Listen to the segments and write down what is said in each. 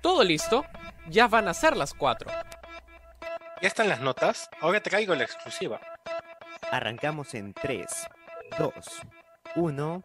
Todo listo, ya van a ser las 4. ¿Ya están las notas? Ahora traigo la exclusiva. Arrancamos en 3, 2, 1.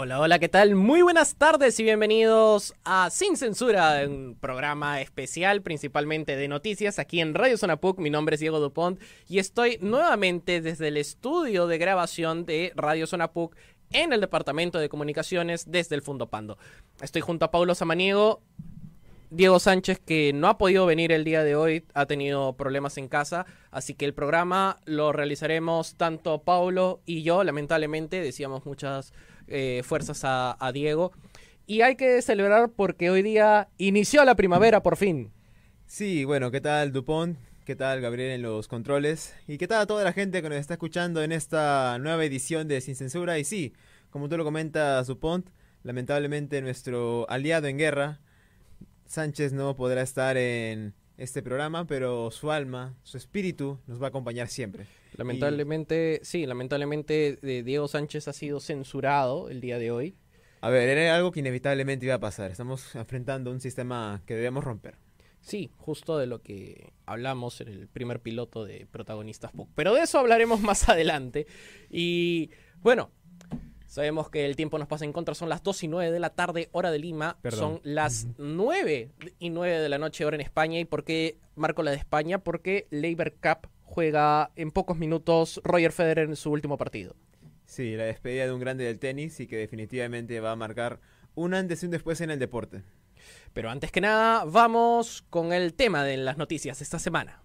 Hola, hola, ¿qué tal? Muy buenas tardes y bienvenidos a Sin Censura, un programa especial principalmente de noticias aquí en Radio Zona PUC. Mi nombre es Diego Dupont y estoy nuevamente desde el estudio de grabación de Radio Zona PUC en el Departamento de Comunicaciones desde el Fundo Pando. Estoy junto a Paulo Samaniego, Diego Sánchez, que no ha podido venir el día de hoy, ha tenido problemas en casa, así que el programa lo realizaremos tanto Paulo y yo, lamentablemente, decíamos muchas eh, fuerzas a, Diego. Y hay que celebrar porque hoy día inició la primavera por fin. Sí, bueno, ¿qué tal Dupont? ¿Qué tal Gabriel en los controles? ¿Y qué tal a toda la gente que nos está escuchando en esta nueva edición de Sin Censura? Y sí, como tú lo comentas, Dupont, lamentablemente nuestro aliado en guerra, Sánchez, no podrá estar en este programa, pero su alma, su espíritu nos va a acompañar siempre. Lamentablemente, sí, lamentablemente eh, Diego Sánchez ha sido censurado el día de hoy. A ver, era algo que inevitablemente iba a pasar. Estamos enfrentando un sistema que debemos romper. Sí, justo de lo que hablamos en el primer piloto de Protagonistas PUC. Pero de eso hablaremos más adelante. Y bueno, sabemos que el tiempo nos pasa en contra. Son las 2 y 9 de la tarde, hora de Lima. Perdón. Son las 9 y 9 de la noche, hora en España. ¿Y por qué marco la de España? Porque Labor Cup juega en pocos minutos Roger Federer en su último partido. Sí, la despedida de un grande del tenis y que definitivamente va a marcar un antes y un después en el deporte. Pero antes que nada, vamos con el tema de las noticias de esta semana.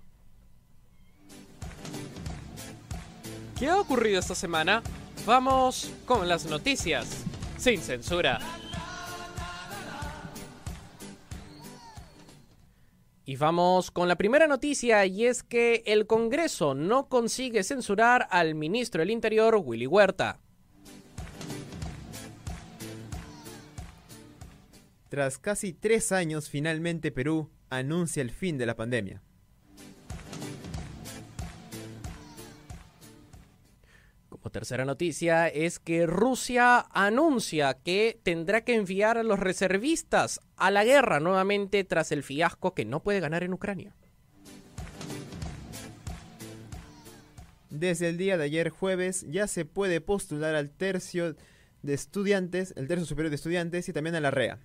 ¿Qué ha ocurrido esta semana? Vamos con las noticias sin censura. Y vamos con la primera noticia y es que el Congreso no consigue censurar al ministro del Interior, Willy Huerta. Tras casi tres años, finalmente Perú anuncia el fin de la pandemia. Como tercera noticia es que Rusia anuncia que tendrá que enviar a los reservistas a la guerra nuevamente tras el fiasco que no puede ganar en Ucrania. Desde el día de ayer jueves ya se puede postular al tercio de estudiantes, el tercio superior de estudiantes y también a la REA.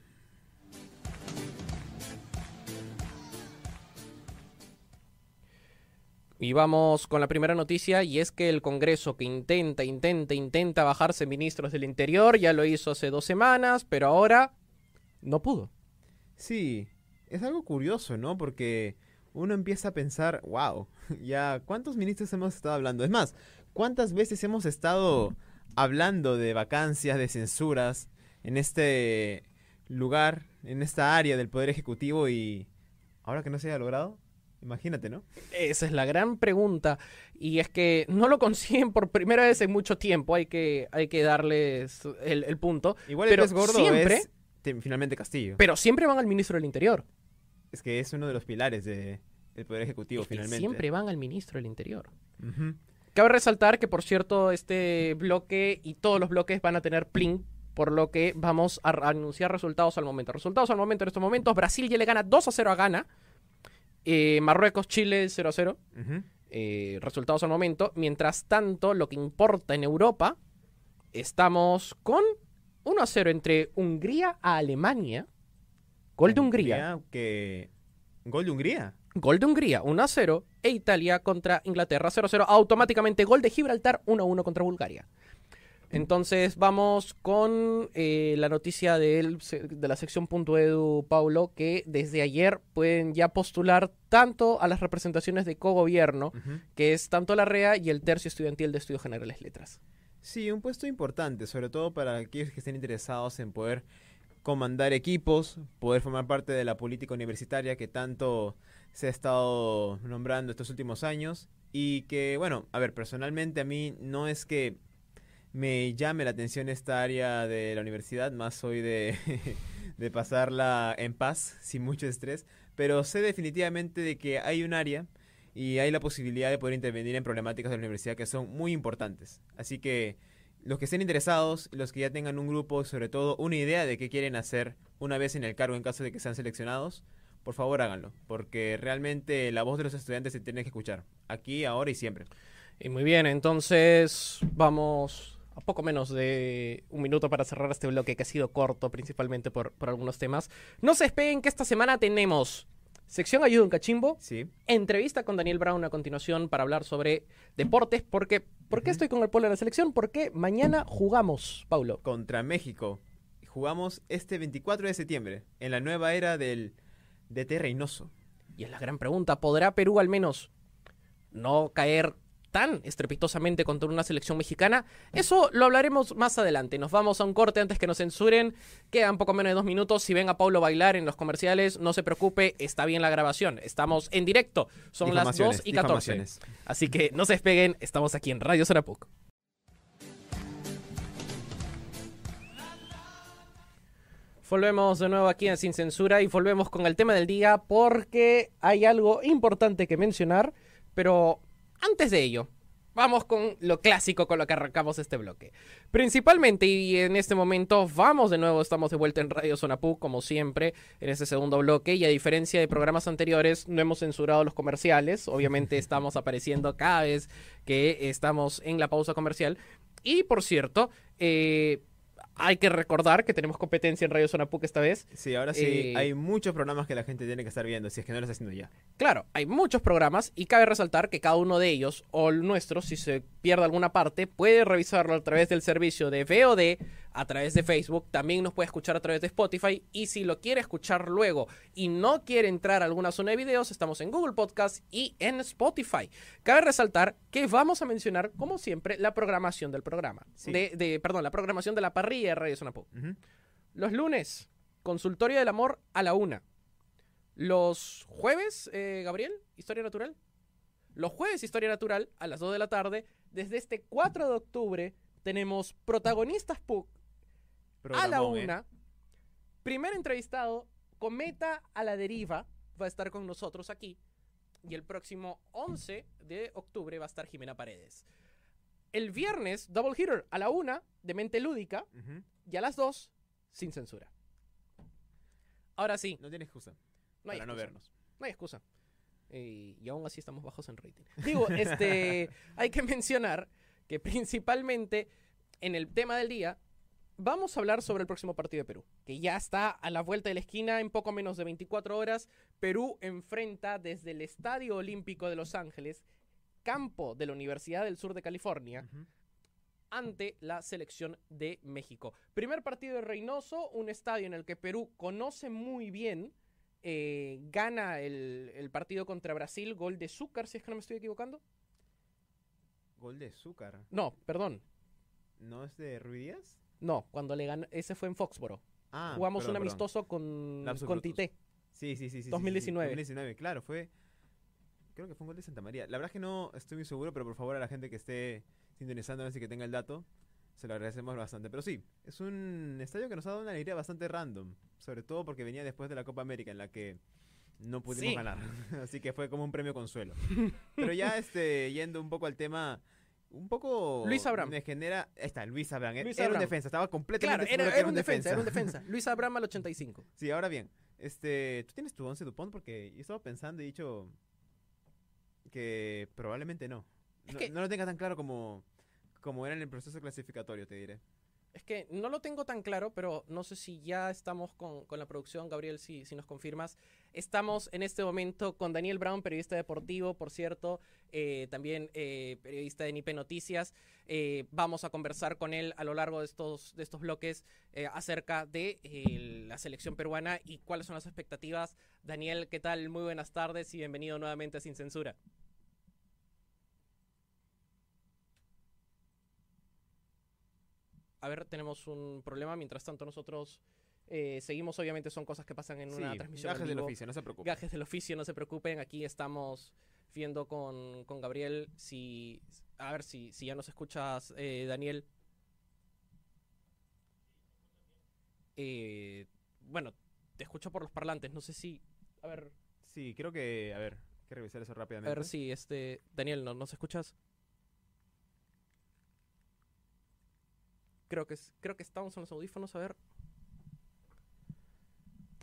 Y vamos con la primera noticia y es que el Congreso que intenta, intenta, intenta bajarse ministros del Interior ya lo hizo hace dos semanas, pero ahora no pudo. Sí, es algo curioso, ¿no? Porque uno empieza a pensar, wow, ya, ¿cuántos ministros hemos estado hablando? Es más, ¿cuántas veces hemos estado hablando de vacancias, de censuras en este lugar, en esta área del Poder Ejecutivo y ahora que no se haya logrado? Imagínate, ¿no? Esa es la gran pregunta. Y es que no lo consiguen por primera vez en mucho tiempo. Hay que, hay que darles el, el punto. Igual Pero el gordo siempre- es te- finalmente Castillo. Pero siempre van al ministro del Interior. es que es uno de los pilares de- del Poder Ejecutivo, Es que finalmente. siempre van al ministro del Interior. Cabe resaltar que, por cierto, este bloque y todos los bloques van a tener plin, por lo que vamos a a anunciar resultados al momento. Resultados al momento en estos momentos: Brasil ya le gana 2 a 0 a Ghana. Eh, Marruecos, Chile 0 a 0. Ujú. eh, resultados al momento. Mientras tanto, lo que importa en Europa, estamos con 1 a 0 entre Hungría a Alemania. Gol de Hungría. Que... Gol de Hungría. Gol de Hungría 1 a 0 e Italia contra Inglaterra 0 a 0. Automáticamente gol de Gibraltar 1 a 1 contra Bulgaria. Entonces vamos con eh, la noticia del- de la sección punto edu, Paulo, que desde ayer pueden ya postular tanto a las representaciones de cogobierno, Ujú. que es tanto la REA y el tercio estudiantil de Estudios Generales Letras. Sí, un puesto importante, sobre todo para aquellos que estén interesados en poder comandar equipos, poder formar parte de la política universitaria que tanto se ha estado nombrando estos últimos años y que, bueno, a ver, personalmente a mí no es que me llame la atención esta área de la universidad, más soy de, de pasarla en paz, sin mucho estrés, pero sé definitivamente de que hay un área y hay la posibilidad de poder intervenir en problemáticas de la universidad que son muy importantes. Así que los que estén interesados, los que ya tengan un grupo, sobre todo una idea de qué quieren hacer una vez en el cargo en caso de que sean seleccionados, por favor háganlo, porque realmente la voz de los estudiantes se tiene que escuchar, aquí, ahora y siempre. Y muy bien, entonces vamos a poco menos de un minuto para cerrar este bloque que ha sido corto principalmente por, por algunos temas. No se esperen que esta semana tenemos sección Ayuda un Cachimbo, Sí. entrevista con Daniel Brown a continuación para hablar sobre deportes, porque ¿por qué estoy con el polo de la selección? Porque mañana jugamos, Paulo. Contra México. Jugamos este 24 de septiembre, en la nueva era del DT Reynoso. Y es la gran pregunta, ¿podrá Perú al menos no caer tan estrepitosamente contra una selección mexicana? Eso lo hablaremos más adelante. Nos vamos a un corte antes que nos censuren. Quedan poco menos de dos minutos. Si ven a Paulo bailar en los comerciales, no se preocupe, está bien la grabación. Estamos en directo. Son las 2 y 14. Difamaciones. Así que no se despeguen, estamos aquí en Radio Sarapuc. Volvemos de nuevo aquí en Sin Censura y volvemos con el tema del día porque hay algo importante que mencionar, pero antes de ello, vamos con lo clásico con lo que arrancamos este bloque. Principalmente, y en este momento vamos de nuevo, estamos de vuelta en Radio Sonapu, como siempre, en este segundo bloque, y a diferencia de programas anteriores, no hemos censurado los comerciales, obviamente estamos apareciendo cada vez que estamos en la pausa comercial. Y por cierto, eh, hay que recordar que tenemos competencia en Radio Sonapuc esta vez. Sí, ahora sí, Eh, hay muchos programas que la gente tiene que estar viendo, si es que no lo está haciendo ya. Claro, hay muchos programas y cabe resaltar que cada uno de ellos, o el nuestro, si se pierde alguna parte, puede revisarlo a través del servicio de VOD, a través de Facebook, también nos puede escuchar a través de Spotify y si lo quiere escuchar luego y no quiere entrar a alguna zona de videos, estamos en Google Podcast y en Spotify. Cabe resaltar que vamos a mencionar, como siempre, la programación del programa. Sí. De, de- perdón, la programación de la parrilla de Radio Zona Pop. Ujú. Los lunes, consultorio del amor a la una. Los jueves, eh, Gabriel, historia natural. Los jueves, historia natural, a las 2 de la tarde. Desde este 4 de octubre tenemos protagonistas PUC a la ¿eh? una. Primer entrevistado, Cometa a la deriva, va a estar con nosotros aquí. Y el próximo 11 de octubre va a estar Jimena Paredes. El viernes, Double Hitter a la una, de mente lúdica y a las 2 sin censura. Ahora sí, No tiene excusa no hay para no vernos. No hay excusa. Eh, y aún así estamos bajos en rating. Digo, este, hay que mencionar que principalmente en el tema del día vamos a hablar sobre el próximo partido de Perú, que ya está a la vuelta de la esquina en poco menos de 24 horas. Perú enfrenta desde el Estadio Olímpico de Los Ángeles, campo de la Universidad del Sur de California, ante la selección de México. Primer partido de Reynoso, un estadio en el que Perú conoce muy bien. eh, gana el, el partido contra Brasil, gol de Zúcar, si es que no me estoy equivocando. Gol de azúcar. No, perdón. ¿No es de Ruidías? No, cuando le ganó, ese fue en Foxboro. Ah, Jugamos perdón, un perdón. amistoso con, Lapsus con brutus. Tite. Sí, sí, sí, sí, sí, sí. 2019. 2019, claro, fue. Creo que fue un gol de Santa María. La verdad es que no estoy muy seguro, pero por favor a la gente que esté sintonizándonos y que tenga el dato, se lo agradecemos bastante. Pero sí, es un estadio que nos ha dado una alegría bastante random. Sobre todo porque venía después de la Copa América, en la que no pudimos Sí. ganar. Así que fue como un premio consuelo. pero ya este, yendo un poco al tema. Un poco. Luis Abraham. Me genera. Está, Luis Abraham. Luis era un defensa, estaba completamente Claro, era, seguro que era un defensa, era un defensa. Luis Abraham al 85. Sí, ahora bien, este, ¿tú tienes tu 11 Dupont? Porque yo estaba pensando y he dicho que probablemente no. Es no, que- no lo tenga tan claro como, como era en el proceso clasificatorio, te diré. Es que no lo tengo tan claro, pero no sé si ya estamos con, con la producción, Gabriel, si, si nos confirmas. Estamos en este momento con Daniel Brown, periodista deportivo, por cierto, eh, también eh, periodista de Nipe Noticias. Eh, vamos a conversar con él a lo largo de estos, de estos bloques acerca de la selección peruana y cuáles son las expectativas. Daniel, ¿qué tal? Muy buenas tardes y bienvenido nuevamente a Sin Censura. A ver, tenemos un problema. Mientras tanto, nosotros eh, seguimos. Obviamente, son cosas que pasan en una transmisión. gajes del oficio, no se preocupe. Gajes del oficio, no se preocupen. Aquí estamos viendo con, con Gabriel si. A ver si, si ya nos escuchas, eh, Daniel. Eh, bueno, te escucho por los parlantes. No sé si. A ver. Sí, creo que, a ver, que revisar eso A rápidamente. ver si este. Daniel, ¿no, ¿nos escuchas? Creo que, es- creo que estamos en los audífonos, a ver.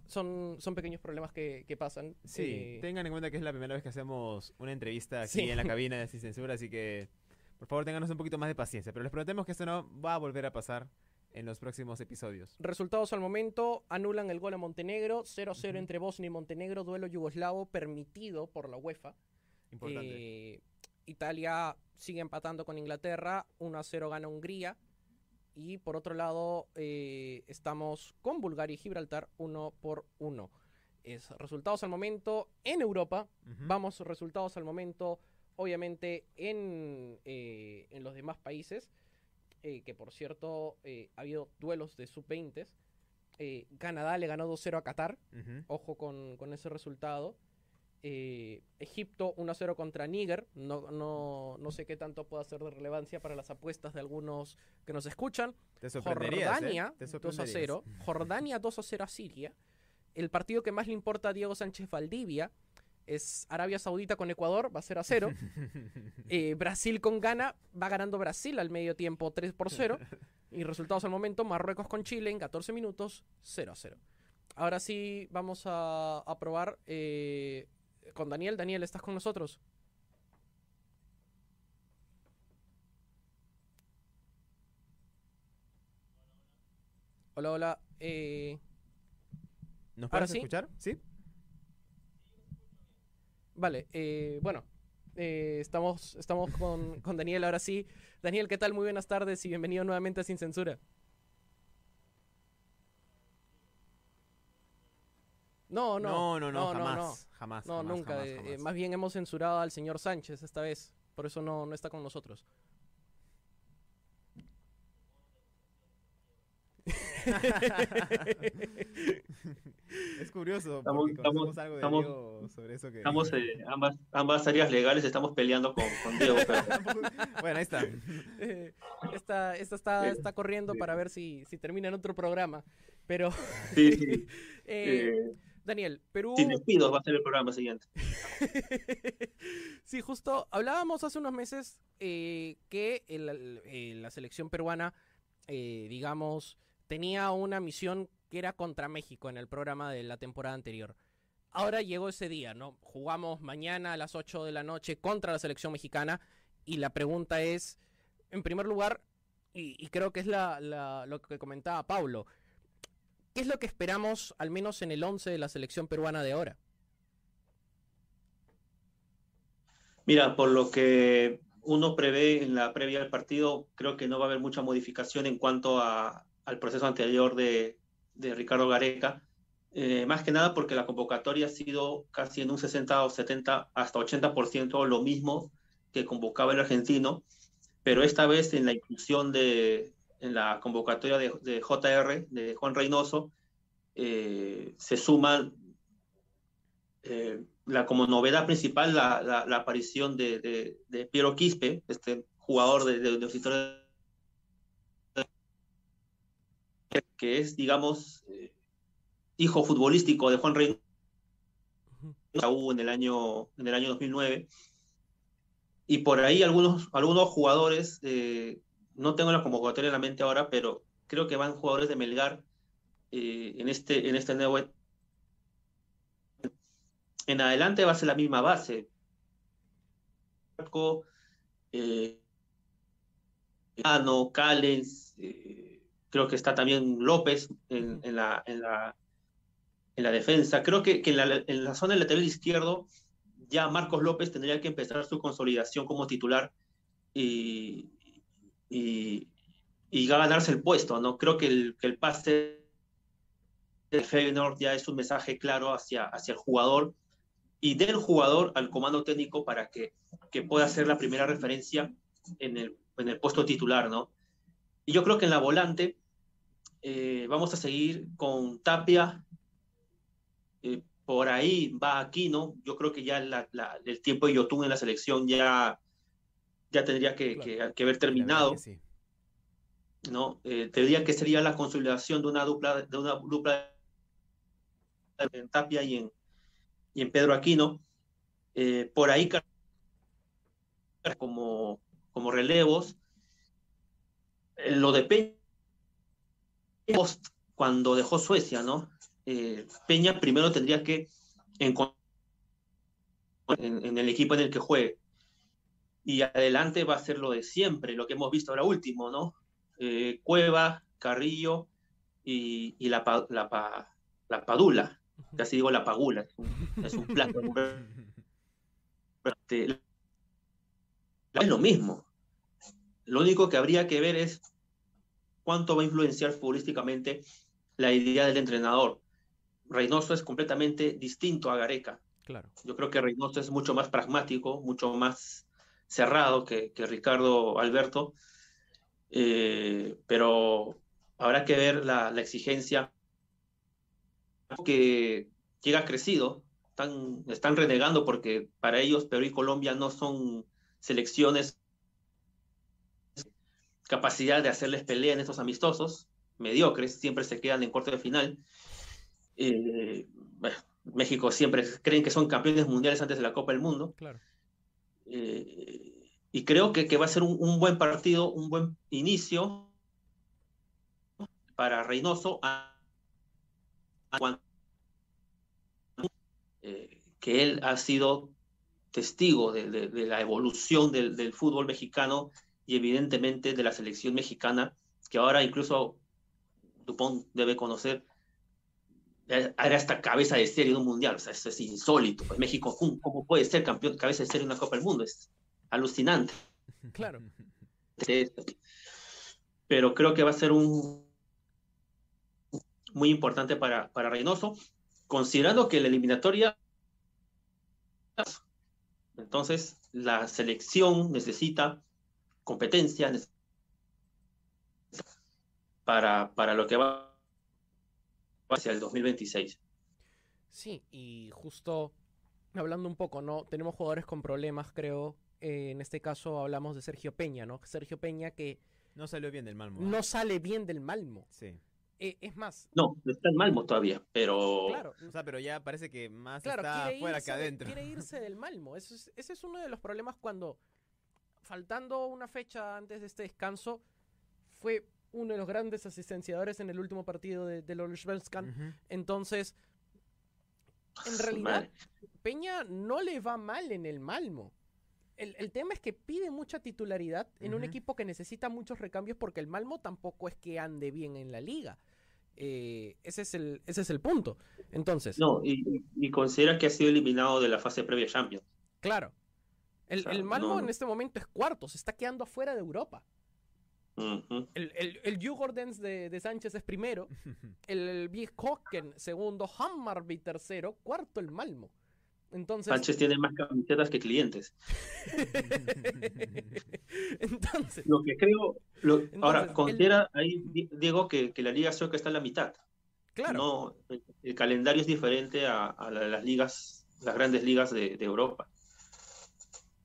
Son, son pequeños problemas que, que pasan. Sí, eh, tengan en cuenta que es la primera vez que hacemos una entrevista aquí Sí. en la cabina de Sin Censura, así que por favor tenganos un poquito más de paciencia. Pero les prometemos que esto no va a volver a pasar en los próximos episodios. Resultados al momento, anulan el gol a Montenegro, 0-0 Ujú. entre Bosnia y Montenegro, duelo yugoslavo permitido por la UEFA. Importante. Eh, Italia sigue empatando con Inglaterra, 1-0 gana Hungría. Y por otro lado, eh, estamos con Bulgaria y Gibraltar, 1 por 1. Es resultados al momento en Europa. Ujú. Vamos, resultados al momento, obviamente, en, eh, en los demás países. eh, que por cierto, ha habido duelos de sub-20. Eh, Canadá le ganó 2-0 a Qatar. Ojo con, con ese resultado. Eh, Egipto 1-0 contra Níger. No, no, no sé qué tanto puede ser de relevancia para las apuestas de algunos que nos escuchan. Te ¿eh? Jordania Te 2 a sorprenderías. 0. Jordania 2 a 0 Siria. El partido que más le importa a Diego Sánchez Valdivia es Arabia Saudita con Ecuador, va a ser a 0. Eh, Brasil con Ghana, va ganando Brasil al medio tiempo 3 por 0. Y resultados al momento, Marruecos con Chile en 14 minutos 0 a 0. Ahora sí vamos a, a probar eh, con Daniel. Daniel, ¿estás con nosotros? Hola, hola. eh, ¿Nos puedes sí. escuchar? ¿Sí? Vale, eh, bueno, eh, estamos, estamos con, con Daniel ahora sí. Daniel, ¿qué tal? Muy buenas tardes y bienvenido nuevamente a Sin Censura. No, no, no, no, jamás. Jamás. No, jamás, nunca. jamás, eh, jamás. eh, más bien hemos censurado al señor Sánchez esta vez. Por eso no, no está con nosotros. Es curioso, Estamos- porque conocemos estamos- algo de estamos- Diego sobre eso que... Estamos, eh, ambas, ambas áreas legales estamos peleando con, con Diego, pero bueno, ahí está. Esta esta está, está corriendo Sí. para ver si, si termina en otro programa. Pero, sí, sí. eh, eh, Daniel, Perú... sin despidos va a ser el programa siguiente. sí, justo hablábamos hace unos meses eh, que el- el- eh, la selección peruana, eh, digamos, tenía una misión que era contra México en el programa de la temporada anterior. Ahora llegó ese día, ¿no? Jugamos mañana a las 8 de la noche contra la selección mexicana y la pregunta es, en primer lugar, y, y creo que es la, la- lo que comentaba Paulo, ¿qué es lo que esperamos al menos en el 11 de la selección peruana de ahora? Mira, por lo que uno prevé en la previa del partido, creo que no va a haber mucha modificación en cuanto al proceso anterior de, de Ricardo Gareca. Eh, más que nada porque la convocatoria ha sido casi en un 60 o 70 hasta 80% lo mismo que convocaba el argentino, pero esta vez en la inclusión de en la convocatoria de, de JR, de Juan Reynoso, eh, se suman eh, la, como novedad principal la, la, la aparición de, de, de, Piero Quispe, este jugador de, de, los que es, digamos, eh, hijo futbolístico de Juan Reynoso en el año en el año 2009 y por ahí algunos algunos jugadores eh, no tengo la convocatoria en la mente ahora pero creo que van jugadores de Melgar eh, en este en este nuevo en adelante va a ser la misma base eh, Ano, Callens, eh, creo que está también López en, en, la, en, la, en la defensa. Creo que, que en, la, en, la, zona del lateral izquierdo ya Marcos López tendría que empezar su consolidación como titular y, y, y a ganarse el puesto. ¿no? Creo que el, el pase de Feyenoord ya es un mensaje claro hacia, hacia el jugador y del jugador al comando técnico para que, que pueda ser la primera referencia en el, en el puesto titular, ¿no? Y yo creo que en la volante eh, vamos a seguir con Tapia, eh, por ahí va Aquino, yo creo que ya el tiempo de Yotun en la selección ya, ya tendría que, claro. que, que haber terminado, que sí. ¿no? Eh, tendría que sería la consolidación de una dupla, de una dupla en Tapia y en, y en Pedro Aquino. Eh, por ahí como, como relevos. Eh, lo de Peña, cuando dejó Suecia, ¿no? Eh, Peña primero tendría que encontrar en, el equipo en el que juegue. Y adelante va a ser lo de siempre, lo que hemos visto ahora último, ¿no? Eh, Cueva, Carrillo y, la, la, la, Padula. Casi digo la Pagula, es un, es un plato. Este, es lo mismo. Lo único que habría que ver es cuánto va a influenciar futbolísticamente la idea del entrenador. Reynoso es completamente distinto a Gareca. Claro. Yo creo que Reynoso es mucho más pragmático, mucho más cerrado que, Ricardo Alberto, eh, pero habrá que ver la, exigencia que llega crecido. Están, renegando porque para ellos Perú y Colombia no son selecciones capacidad de hacerles pelea en estos amistosos, mediocres, siempre se quedan en corte de final. Eh, México siempre creen que son campeones mundiales antes de la Copa del Mundo. Claro. Eh, y creo que, que, va a ser un, buen partido, un buen inicio para Reynoso eh, que él ha sido testigo de, la evolución del, fútbol mexicano y evidentemente de la selección mexicana, que ahora incluso Dupont debe conocer, era esta cabeza de serie de un mundial, o sea, eso es insólito. Pues México, ¿cómo puede ser campeón, cabeza de serie de una Copa del Mundo? Es alucinante. Claro. Pero creo que va a ser un muy importante para, para Reynoso, considerando que la eliminatoria entonces, la selección necesita competencia para, para lo que va hacia el 2026. Sí, y justo hablando un poco, ¿no? Tenemos jugadores con problemas, creo. Eh, en este caso hablamos de Sergio Peña, ¿no? Sergio Peña que... No salió bien del Malmo. No sale bien del Malmo. Sí. Eh, es más. No, está en Malmo todavía, pero. Claro. O sea, pero ya parece que más está afuera que adentro. Quiere irse del Malmo. Ese es, ese es uno de los problemas cuando, faltando una fecha antes de este descanso, fue uno de los grandes asistenciadores en el último partido de, de los Entonces, en realidad, Peña no le va mal en el Malmo. El, el, tema es que pide mucha titularidad en un equipo que necesita muchos recambios porque el Malmo tampoco es que ande bien en la liga. Eh, ese, es el, ese es el punto. Entonces. No, y, considera que ha sido eliminado de la fase previa Champions. Claro. El, el Malmo en este momento es cuarto, se está quedando afuera de Europa. El, el, el de, de, Sánchez es primero, el, el segundo, Hammarby tercero, cuarto el Malmo. Entonces... Sánchez tiene más camisetas que clientes. Entonces... Lo que creo... ahora, considera ahí, Diego, que, la Liga Sueca está en la mitad. Claro. No, el, calendario es diferente a, las ligas, las grandes ligas de, Europa.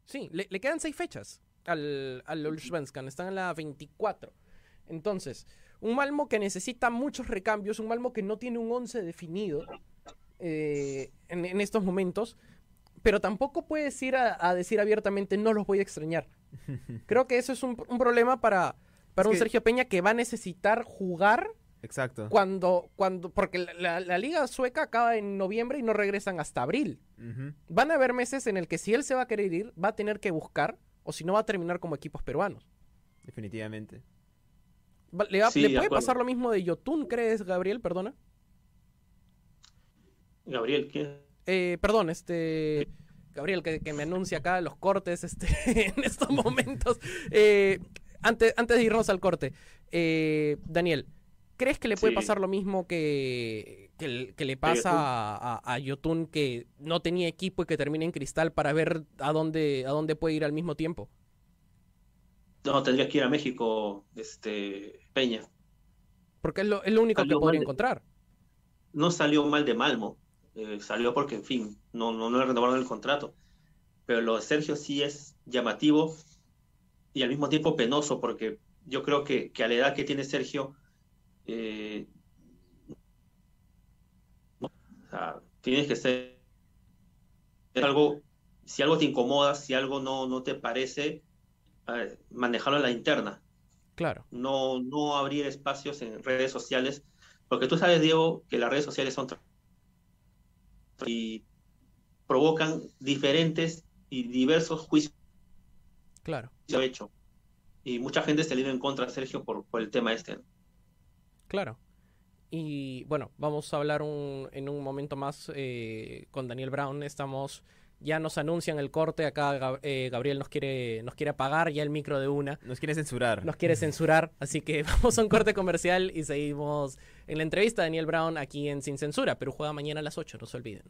Sí, le, quedan seis fechas al, al Están en la 24. Entonces, un Malmo que necesita muchos recambios, un Malmo que no tiene un 11 definido eh, en, estos momentos, pero tampoco puedes ir a, decir abiertamente no los voy a extrañar. Creo que eso es un, problema para, para un Sergio Peña que va a necesitar jugar. Exacto. Cuando, cuando, porque la, liga sueca acaba en noviembre y no regresan hasta abril. Van a haber meses en el que si él se va a querer ir, va a tener que buscar, o si no va a terminar como equipos peruanos. Definitivamente. ¿Le, puede pasar lo mismo de Yotun, crees, Gabriel? Perdona. Gabriel, ¿quién? Eh, perdón, este. Gabriel, que, me anuncia acá los cortes este, en estos momentos. Eh, antes, antes de irnos al corte, eh, Daniel, ¿crees que le puede pasar lo mismo que, que, le pasa a, a, Yotun, que no tenía equipo y que termina en cristal para ver a dónde, a dónde puede ir al mismo tiempo? No, tendría que ir a México, este, Peña. Porque es lo, es lo único que podría encontrar. No salió mal de Malmo. Eh, salió porque, en fin, no, no, no le renovaron el contrato. Pero lo de Sergio sí es llamativo y al mismo tiempo penoso, porque yo creo que, que a la edad que tiene Sergio, eh, tienes que ser algo si algo te incomoda, si algo no, no te parece, eh, manejarlo en la interna. Claro. No, no abrir espacios en redes sociales, porque tú sabes, Diego, que las redes sociales son y provocan diferentes y diversos juicios Claro. se ha hecho. Y mucha gente se le en contra Sergio por, por el tema este. Claro. Y bueno, vamos a hablar un- en un momento más eh, con Daniel Brown. Estamos, ya nos anuncian el corte. Acá eh, Gabriel nos quiere, nos quiere apagar ya el micro de una. Nos quiere censurar. Nos quiere censurar. Así que vamos a un corte comercial y seguimos en la entrevista de Daniel Brown aquí en Sin Censura. Pero juega mañana a las 8, no se olviden.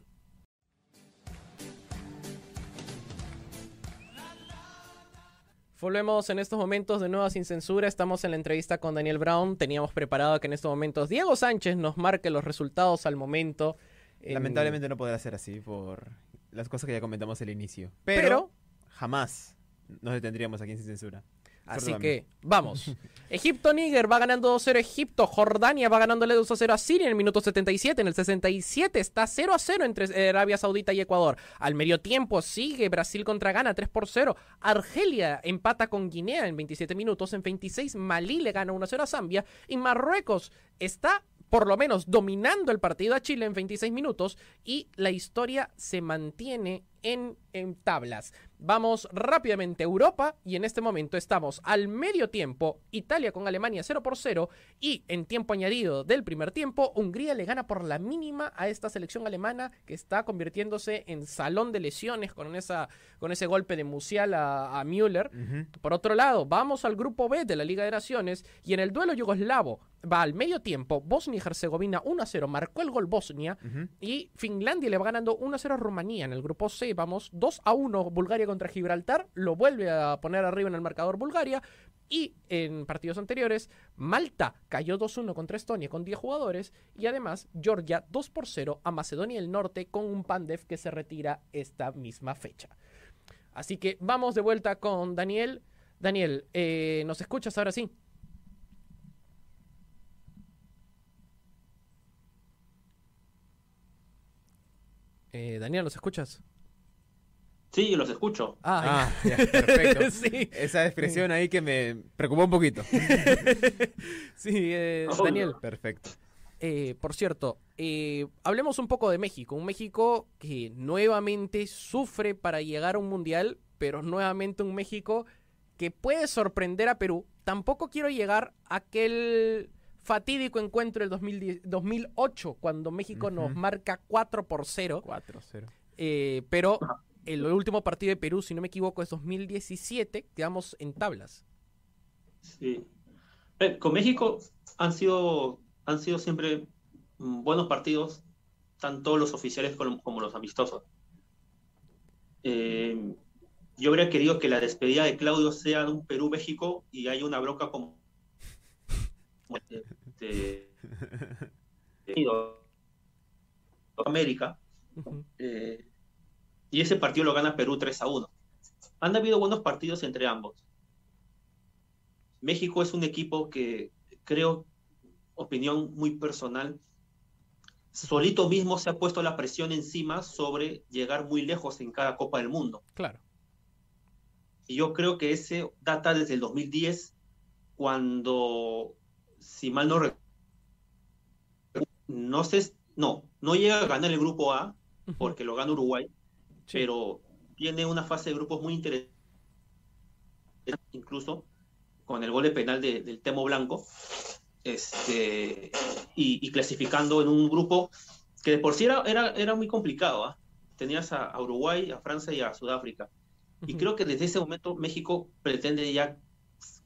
Volvemos en estos momentos de nuevo Sin Censura. Estamos en la entrevista con Daniel Brown. Teníamos preparado que en estos momentos Diego Sánchez nos marque los resultados al momento. En- Lamentablemente no podrá ser así por las cosas que ya comentamos al inicio. Pero, Pero, jamás nos detendríamos aquí en Sin Censura. Así que, vamos. Egipto-Níger va ganando 2-0 Egipto. Jordania va ganándole 2-0 a Siria en el minuto 77. En el 67 está 0-0 entre Arabia Saudita y Ecuador. Al medio tiempo sigue Brasil contra Ghana 3-0. Argelia empata con Guinea en 27 minutos. En 26 Malí le gana 1-0 a Zambia. Y Marruecos está por lo menos dominando el partido a Chile en 26 minutos y la historia se mantiene en, en tablas. Vamos rápidamente a Europa y en este momento estamos al medio tiempo, Italia con Alemania 0 por 0 y en tiempo añadido del primer tiempo, Hungría le gana por la mínima a esta selección alemana que está convirtiéndose en salón de lesiones con, esa, con ese golpe de Musial a, a Müller. Por otro lado, vamos al grupo B de la Liga de Naciones y en el duelo yugoslavo va al medio tiempo, Bosnia y Herzegovina 1 a 0, marcó el gol Bosnia y Finlandia le va ganando 1 a 0 a Rumanía. En el grupo C vamos 2 a 1 Bulgaria contra Gibraltar, lo vuelve a poner arriba en el marcador Bulgaria. Y en partidos anteriores, Malta cayó 2-1 contra Estonia con 10 jugadores. Y además, Georgia 2 por 0 a Macedonia del Norte con un Pandev que se retira esta misma fecha. Así que vamos de vuelta con Daniel. Daniel, eh, ¿nos escuchas ahora sí? Eh, Daniel, ¿nos escuchas? Sí, yo los escucho. Ah, Ah, ya, perfecto. sí, Esa expresión ahí que me preocupó un poquito. sí, eh, Obvio. Daniel. Perfecto. Eh, por cierto, eh, hablemos un poco de México. Un México que nuevamente sufre para llegar a un mundial, pero nuevamente un México que puede sorprender a Perú. Tampoco quiero llegar a aquel fatídico encuentro del 2010 2008, cuando México nos marca 4 por 0. 4-0. Eh, pero el último partido de Perú, si no me equivoco, es 2017. Quedamos en tablas. Sí. Eh, con México han sido, han sido siempre buenos partidos, tanto los oficiales como, como los amistosos. Eh, yo habría querido que la despedida de Claudio sea un Perú-México y hay una bronca como de, de- de América. Eh, y ese partido lo gana Perú 3 a 1. Han habido buenos partidos entre ambos. México es un equipo que creo, opinión muy personal, solito mismo se ha puesto la presión encima sobre llegar muy lejos en cada Copa del Mundo. Claro. Y yo creo que ese data desde el 2010, cuando, si mal no recuerdo, no sé, no, no llega a ganar el grupo A, porque lo gana Uruguay, Sí. pero tiene una fase de grupos muy interesante, incluso con el gol de penal de- del Temo Blanco, este, y, y clasificando en un grupo que de por sí era, era, era muy complicado. ¿ah? Tenías a, a Uruguay, a Francia y a Sudáfrica. Y creo que desde ese momento México pretende ya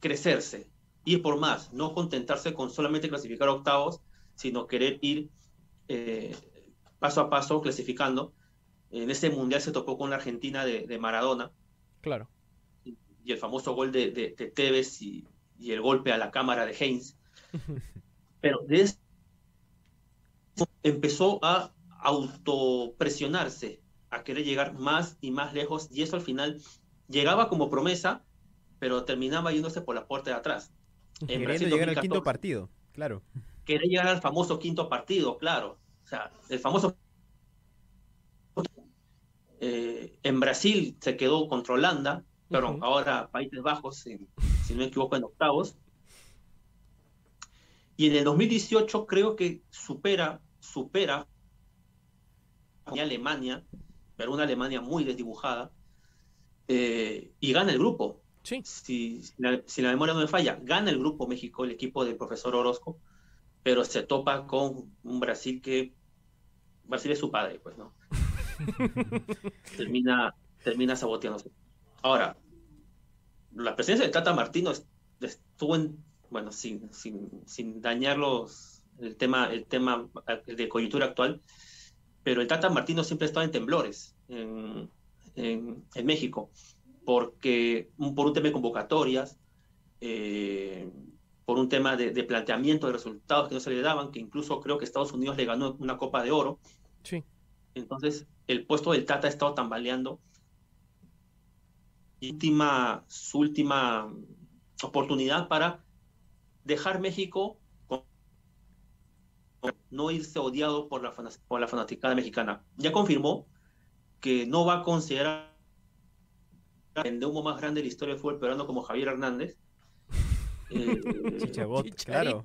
crecerse, ir por más, no contentarse con solamente clasificar octavos, sino querer ir eh, paso a paso clasificando. En ese mundial se tocó con la Argentina de, de Maradona Claro. y el famoso gol de, de, de Tevez y, y el golpe a la cámara de Heinz. Pero desde empezó a autopresionarse, a querer llegar más y más lejos, y eso al final llegaba como promesa, pero terminaba yéndose por la puerta de atrás. En Brasil llegar al 2014, quinto partido. Claro. Querer llegar al famoso quinto partido, claro. O sea, el famoso. Eh, en Brasil se quedó contra Holanda, pero ahora Países Bajos, si, si no me equivoco, en octavos. Y en el 2018 creo que supera, supera a Alemania, pero una Alemania muy desdibujada, eh, y gana el grupo. Sí. Si, si la, si la memoria no me falla, gana el grupo México, el equipo del profesor Orozco, pero se topa con un Brasil que Brasil es su padre, pues, ¿no? termina, termina saboteándose. Ahora, la presencia de Tata Martino est- estuvo en, bueno, sin, sin, sin dañar los, el tema, el tema de coyuntura actual, pero el Tata Martino siempre estaba en temblores en, en, en México, porque por un tema de convocatorias, eh, por un tema de, de planteamiento de resultados que no se le daban, que incluso creo que Estados Unidos le ganó una Copa de Oro, Sí. entonces, el puesto del Tata ha estado tambaleando. Última, su última oportunidad para dejar México con- no irse odiado por la, por la fanaticada mexicana. Ya confirmó que no va a considerar el humo más grande de la historia del fútbol peruano como Javier Hernández. Eh, Chichabot, claro.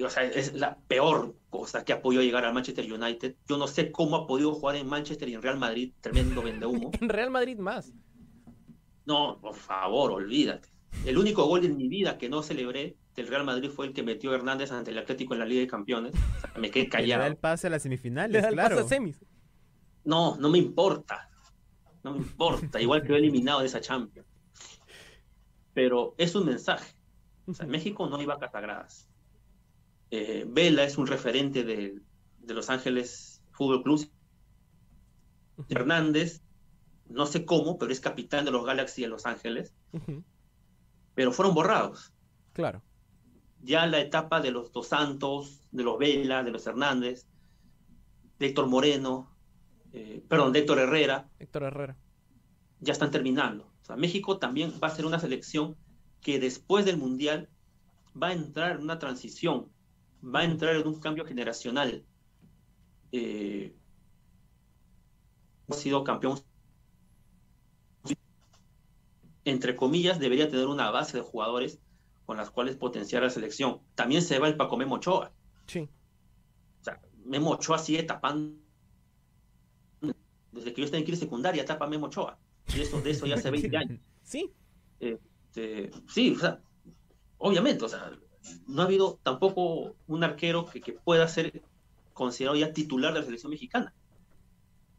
O sea, es la peor cosa que ha podido llegar al Manchester United. Yo no sé cómo ha podido jugar en Manchester y en Real Madrid, tremendo vendehumo. En Real Madrid más. No, por favor, olvídate. El único gol en mi vida que no celebré del Real Madrid fue el que metió Hernández ante el Atlético en la Liga de Campeones. O sea, me quedé Que le da callado. el pase a las Le semifinales, da el claro. pase a semis. No, no me importa. No me importa. Igual quedó eliminado de esa Champions. Pero es un mensaje. O sea, en México no hay vacas sagradas. Eh, Vela es un referente de, de Los Ángeles Fútbol Club. Hernández, no sé cómo, pero es capitán de los Galaxy de Los Ángeles. Pero fueron borrados. Claro. Ya la etapa de los Dos Santos, de los Vela, de los Hernández, de Héctor Moreno, eh, perdón, de Héctor Herrera, Héctor Herrera. ya están terminando. O sea, México también va a ser una selección que después del Mundial va a entrar en una transición, va a entrar en un cambio generacional. Eh, ha sido campeón, entre comillas, debería tener una base de jugadores con las cuales potenciar la selección. También se va el Paco Memo Ochoa. Sí. O sea, Memo Ochoa sigue tapando. Desde que yo estaba en secundaria, tapa Memo Ochoa. Y eso, de eso ya hace 20 años. Sí. Este, sí, o sea, obviamente, o sea, no ha habido tampoco un arquero que, que pueda ser considerado ya titular de la selección mexicana.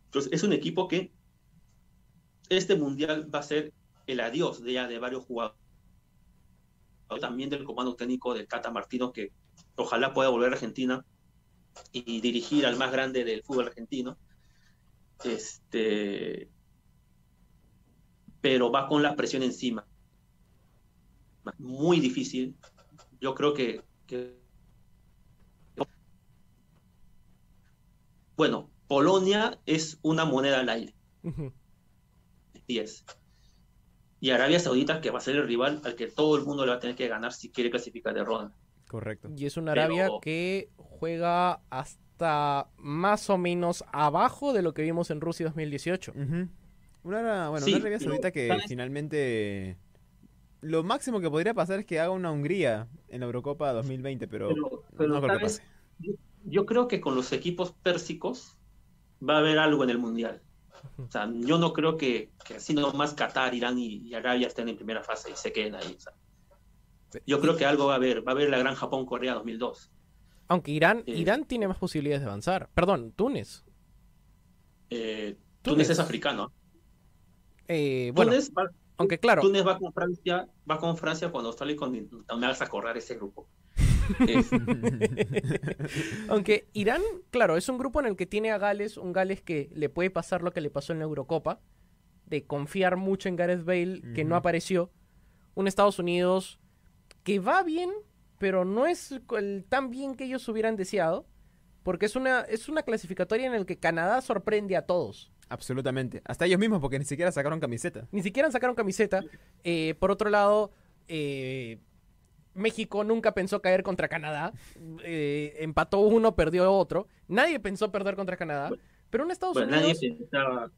Entonces, es un equipo que este mundial va a ser el adiós de ya de varios jugadores. También del comando técnico de Cata Martino, que ojalá pueda volver a Argentina y dirigir al más grande del fútbol argentino. Este, pero va con la presión encima. Muy difícil. Yo creo que, que- Bueno, Polonia es una moneda al aire. Y es. Y Arabia Saudita, que va a ser el rival al que todo el mundo le va a tener que ganar si quiere clasificar de ronda. Correcto. Y es una Arabia Pero- que juega hasta más o menos abajo de lo que vimos en Rusia 2018. Ujú. Una, Ara- bueno, Sí, una Arabia Saudita que ¿sabes? finalmente... Lo máximo que podría pasar es que haga una Hungría en la Eurocopa 2020, pero, Pero- pero, no creo que pase. Yo creo que con los equipos pérsicos va a haber algo en el Mundial. O sea, yo no creo que, que así nomás Qatar, Irán y, y Arabia estén en primera fase y se queden ahí. o sea. yo creo que algo va a haber. Va a haber la gran Japón-Corea 2002. Aunque Irán, Eh. Irán tiene más posibilidades de avanzar. Perdón, Túnez. Eh, Túnez. Túnez es africano. Eh, bueno, Túnez, va, aunque claro, Túnez va con Francia, va con Francia cuando Australia y con me hagas acordar ese grupo. Es- aunque Irán, claro, es un grupo en el que tiene a Gales, un Gales que le puede pasar lo que le pasó en la Eurocopa, de confiar mucho en Gareth Bale, que no apareció. Un Estados Unidos que va bien, pero no es el tan bien que ellos hubieran deseado, porque es una, es una clasificatoria en la que Canadá sorprende a todos. Absolutamente. Hasta ellos mismos, porque ni siquiera sacaron camiseta. Ni siquiera sacaron camiseta. Eh, por otro lado, eh, México nunca pensó caer contra Canadá. Eh, empató uno, perdió otro. Nadie pensó perder contra Canadá. Pero un Estados Bueno, Unidos... nadie pensaba,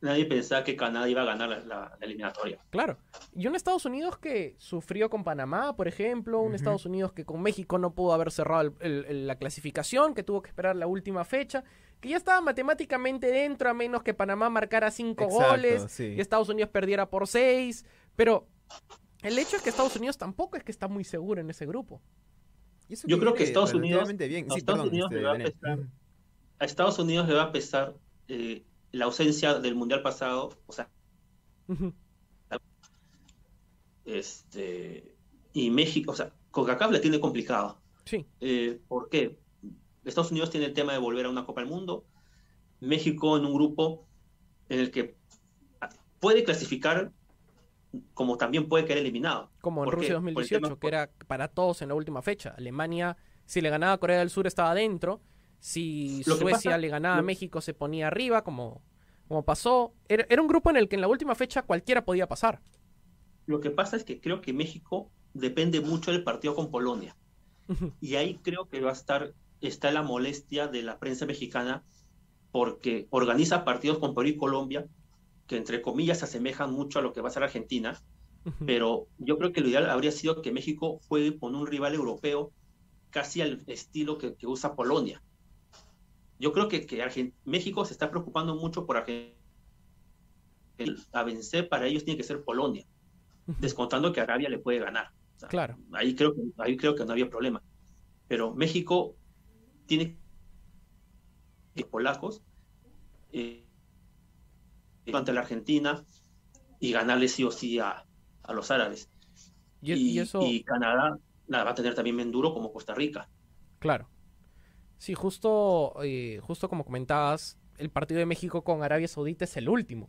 nadie pensaba que Canadá iba a ganar la, la- la eliminatoria. Claro. Y un Estados Unidos que sufrió con Panamá, por ejemplo, un. Estados Unidos que con México no pudo haber cerrado el- el- el- la clasificación, que tuvo que esperar la última fecha, que ya estaba matemáticamente dentro a menos que Panamá marcara cinco Exacto, goles sí. y Estados Unidos perdiera por seis. Pero el hecho es que Estados Unidos tampoco es que está muy seguro en ese grupo. Y eso Yo creo que Estados Unidos- bien. a Sí, Estados perdón, Unidos este, le va a pesar. A Estados Unidos le va a pesar eh, la ausencia del Mundial pasado, o sea, este, y México, o sea, CONCACAF la tiene complicada. Sí, Eh, ¿Por qué? Estados Unidos tiene el tema de volver a una Copa del Mundo, México en un grupo en el que puede clasificar como también puede quedar eliminado. como en. Rusia Por el 2018, tema- que era para todos en la última fecha. Alemania, si le ganaba a Corea del Sur, estaba adentro. Si Lo Suecia pasa- le ganaba a México, se ponía arriba, como, como pasó. Era, era un grupo en el que en la última fecha cualquiera podía pasar. Lo que pasa es que creo que México depende mucho del partido con Polonia. Y ahí creo que va a estar, está la molestia de la prensa mexicana porque organiza partidos con Perú y Colombia que entre comillas se asemejan mucho a lo que va a ser Argentina, pero yo creo que lo ideal habría sido que México juegue con un rival europeo casi al estilo que, que usa Polonia. Yo creo que, que Argen- México se está preocupando mucho por Argentina. A vencer para ellos tiene que ser Polonia, descontando que Arabia le puede ganar. O sea, Claro. ahí creo, ahí creo que no había problema. Pero México tiene que polacos eh, ante la Argentina y ganarle sí o sí a, a los árabes. Y, Y, y eso, y Canadá la va a tener también bien duro como Costa Rica. claro. Sí, justo, eh, justo como comentabas, el partido de México con Arabia Saudita es el último.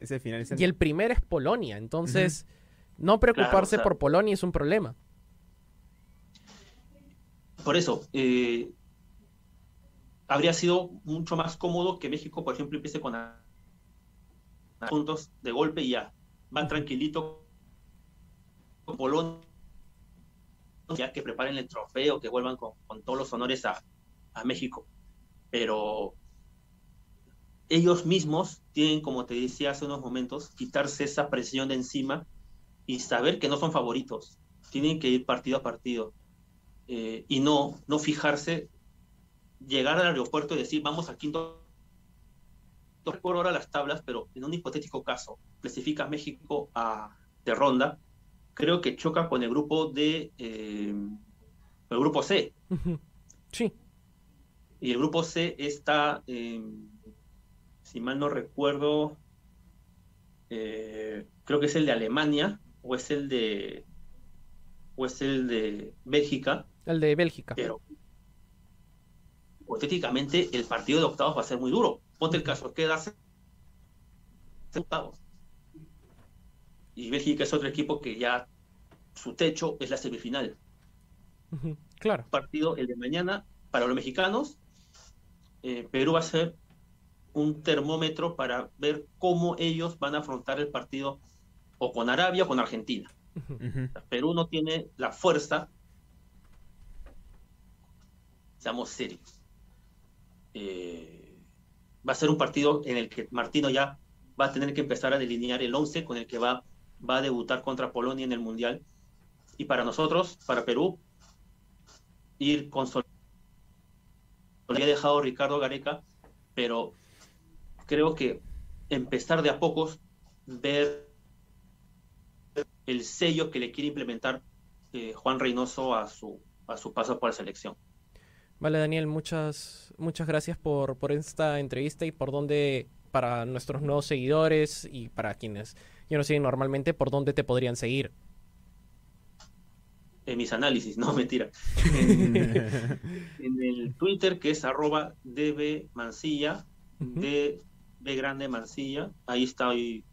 Es el final. es el- Y el primero es Polonia. Entonces, no preocuparse sea- por Polonia es un problema. Por eso, eh, habría sido mucho más cómodo que México, por ejemplo, empiece con puntos de golpe y ya. Va tranquilito con Polonia, ya que preparen el trofeo, que vuelvan con, con todos los honores a, a México. Pero ellos mismos tienen, como te decía hace unos momentos, quitarse esa presión de encima y saber que no son favoritos. Tienen que ir partido a partido eh, y no, no fijarse, llegar al aeropuerto y decir, vamos al quinto. No recuerdo ahora las tablas, pero en un hipotético caso, clasifica México a, de ronda, creo que choca con el grupo de eh, el grupo C. Sí, Y el grupo C está, eh, si mal no recuerdo, eh, creo que es el de Alemania o es el de o es el de Bélgica, el de Bélgica. pero hipotéticamente el partido de octavos va a ser muy duro. Ponte el caso, quedas en octavos. Y Bélgica es otro equipo que ya su techo es la semifinal. Claro. Partido el de mañana para los mexicanos. eh, Perú va a ser un termómetro para ver cómo ellos van a afrontar el partido o con Arabia o con Argentina. Perú no tiene la fuerza, seamos serios. Eh, va a ser un partido en el que Martino ya va a tener que empezar a delinear el 11 con el que va, a debutar contra Polonia en el Mundial. Y para nosotros, para Perú, ir con sol- Lo había dejado Ricardo Gareca, pero creo que empezar de a pocos, ver el sello que le quiere implementar eh, Juan Reynoso a su paso por la selección. Vale, Daniel, muchas, muchas gracias por, por esta entrevista y por dónde, para nuestros nuevos seguidores y para quienes ya no siguen normalmente, por dónde te podrían seguir. En mis análisis, no mentira. En, en el Twitter que es arroba dbmancilla, de B grande Mancilla, ahí estoy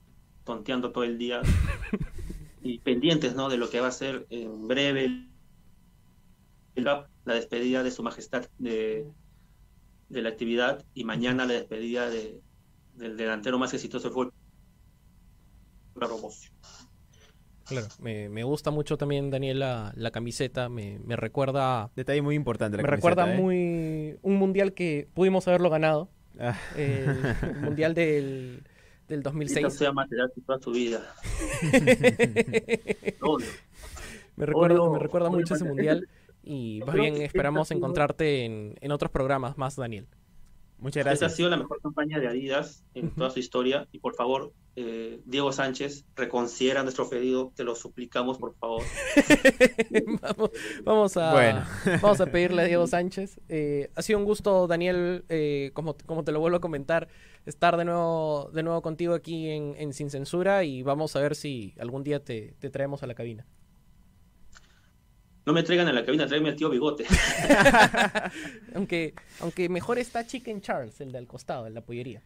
tonteando todo el día y pendientes ¿no? de lo que va a ser en breve la despedida de su majestad de, de la actividad y mañana la despedida de, del delantero más exitoso del fútbol, Robocio. Claro, me, me gusta mucho también, Daniel, la, la camiseta. Me, me recuerda, Detalle muy importante. La me camiseta, recuerda ¿eh? muy un mundial que pudimos haberlo ganado, Ah. El, el mundial del, del Quizás 2006. sea material de toda tu vida. Me recuerda, Obvio, me recuerda obvio, mucho ese- mundial. Y más creo bien esperamos encontrarte en, en otros programas más, Daniel. Muchas Esta ha gracias. sido la mejor campaña de Adidas en toda su historia. Y por favor, eh, Diego Sánchez, reconsidera nuestro pedido. Te lo suplicamos, por favor. vamos, vamos a, Bueno. vamos a pedirle a Diego Sánchez. Eh, ha sido un gusto, Daniel, eh, como, como te lo vuelvo a comentar, estar de nuevo, de nuevo contigo aquí en, en Sin Censura y vamos a ver si algún día te, te traemos a la cabina. No me traigan a la cabina, tráiganme al tío Bigote. Aunque, aunque mejor está Chicken Charles, el del costado, en la pollería.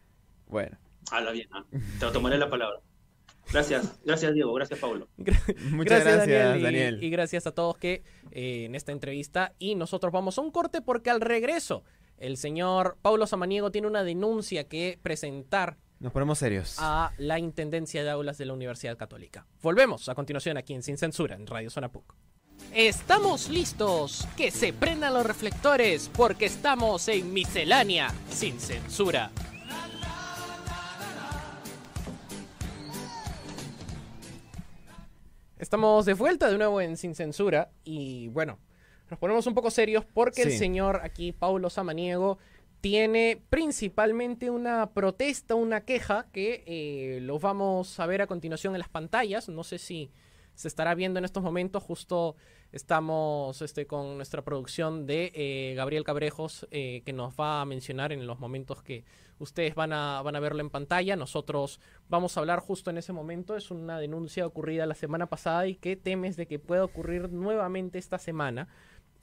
Bueno, Habla bien, ¿ah? te lo tomaré la palabra. Gracias, gracias Diego, gracias Pablo. muchas gracias, y- Daniel. Y, gracias a todos que eh, en esta entrevista. Y nosotros vamos a un corte porque al regreso el señor Paulo Samaniego tiene una denuncia que presentar Nos ponemos serios. a la Intendencia de Aulas de la Universidad Católica. Volvemos a continuación aquí en Sin Censura, en Radio Zona PUC. Estamos listos. Que se prendan los reflectores porque estamos en Miscelánea Sin Censura. Estamos de vuelta de nuevo en Sin Censura y bueno, nos ponemos un poco serios porque el señor aquí, Paulo Samaniego, tiene principalmente una protesta, una queja que eh, lo vamos a ver a continuación en las pantallas. No sé si se estará viendo en estos momentos. Justo estamos este, con nuestra producción de eh, Gabriel Cabrejos eh, que nos va a mencionar en los momentos que ustedes van a, van a verlo en pantalla. Nosotros vamos a hablar justo en ese momento. Es una denuncia ocurrida la semana pasada y que temes de que pueda ocurrir nuevamente esta semana.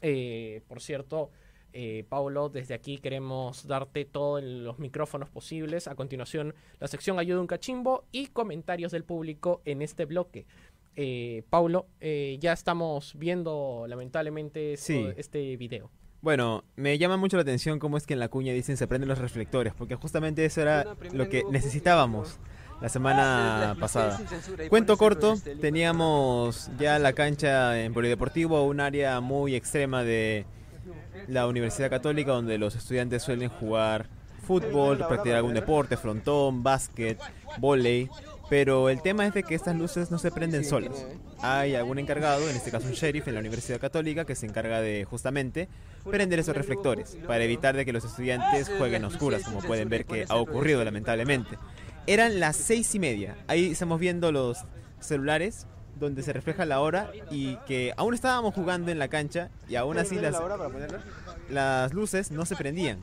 Eh, por cierto, eh, Paulo, desde aquí queremos darte todos los micrófonos posibles. A continuación, la sección Ayuda un Cachimbo y comentarios del público en este bloque. Eh, Paulo, eh, ya estamos viendo lamentablemente Sí. este video. Bueno, me llama mucho la atención cómo es que en la cuña dicen se prenden los reflectores, porque justamente eso era lo que necesitábamos la semana pasada. Cuento corto, teníamos ya la cancha en Polideportivo, un área muy extrema de la Universidad Católica donde los estudiantes suelen jugar fútbol, practicar algún deporte, frontón, básquet, vóley, pero el tema es de que estas luces no se prenden solas. Hay algún encargado, en este caso un sheriff en la Universidad Católica, que se encarga de justamente prender esos reflectores para evitar de que los estudiantes jueguen a oscuras, como pueden ver que ha ocurrido lamentablemente. Eran las seis y media. Ahí estamos viendo los celulares donde se refleja la hora y que aún estábamos jugando en la cancha y aún así las, las luces no se prendían.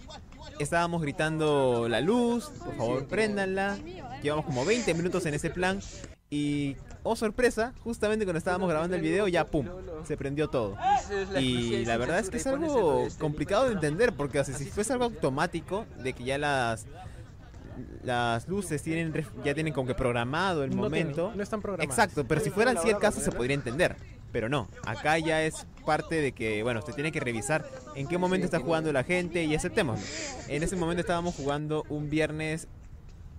Estábamos gritando la luz, por favor préndanla. Llevamos como 20 minutos en ese plan y, oh sorpresa, justamente cuando estábamos grabando el video ya pum, se prendió todo. Y la verdad es que es algo complicado de entender porque o sea, si fuese algo automático de que ya las las luces tienen ref- ya tienen como que programado el No momento. no están programadas. Exacto, pero si fuera así el caso se podría entender. Pero no, acá ya es parte de que, bueno, usted tiene que revisar en qué momento está jugando la gente y aceptémoslo. En ese momento estábamos jugando un viernes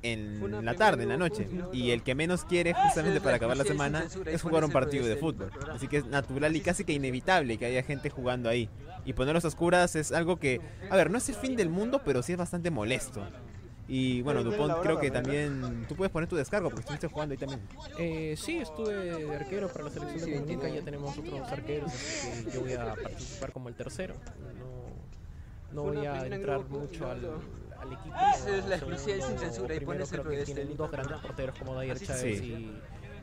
en la tarde, en la noche. Y el que menos quiere justamente para acabar la semana es jugar un partido de fútbol. Así que es natural y casi que inevitable que haya gente jugando ahí. Y ponerlos a oscuras es algo que, a ver, no es el fin del mundo, pero sí es bastante molesto. Y bueno, Dupont, creo que también tú puedes poner tu descargo porque estuviste jugando ahí también. Eh, sí, estuve de arquero para la selección de Comunica, ya tenemos otros arqueros, así que yo voy a participar como el tercero. No, no voy a entrar mucho al, al equipo. Esa es la exclusiva sin censura, y pones el creo que este tienen dos grandes porteros como Dayer Chávez sí.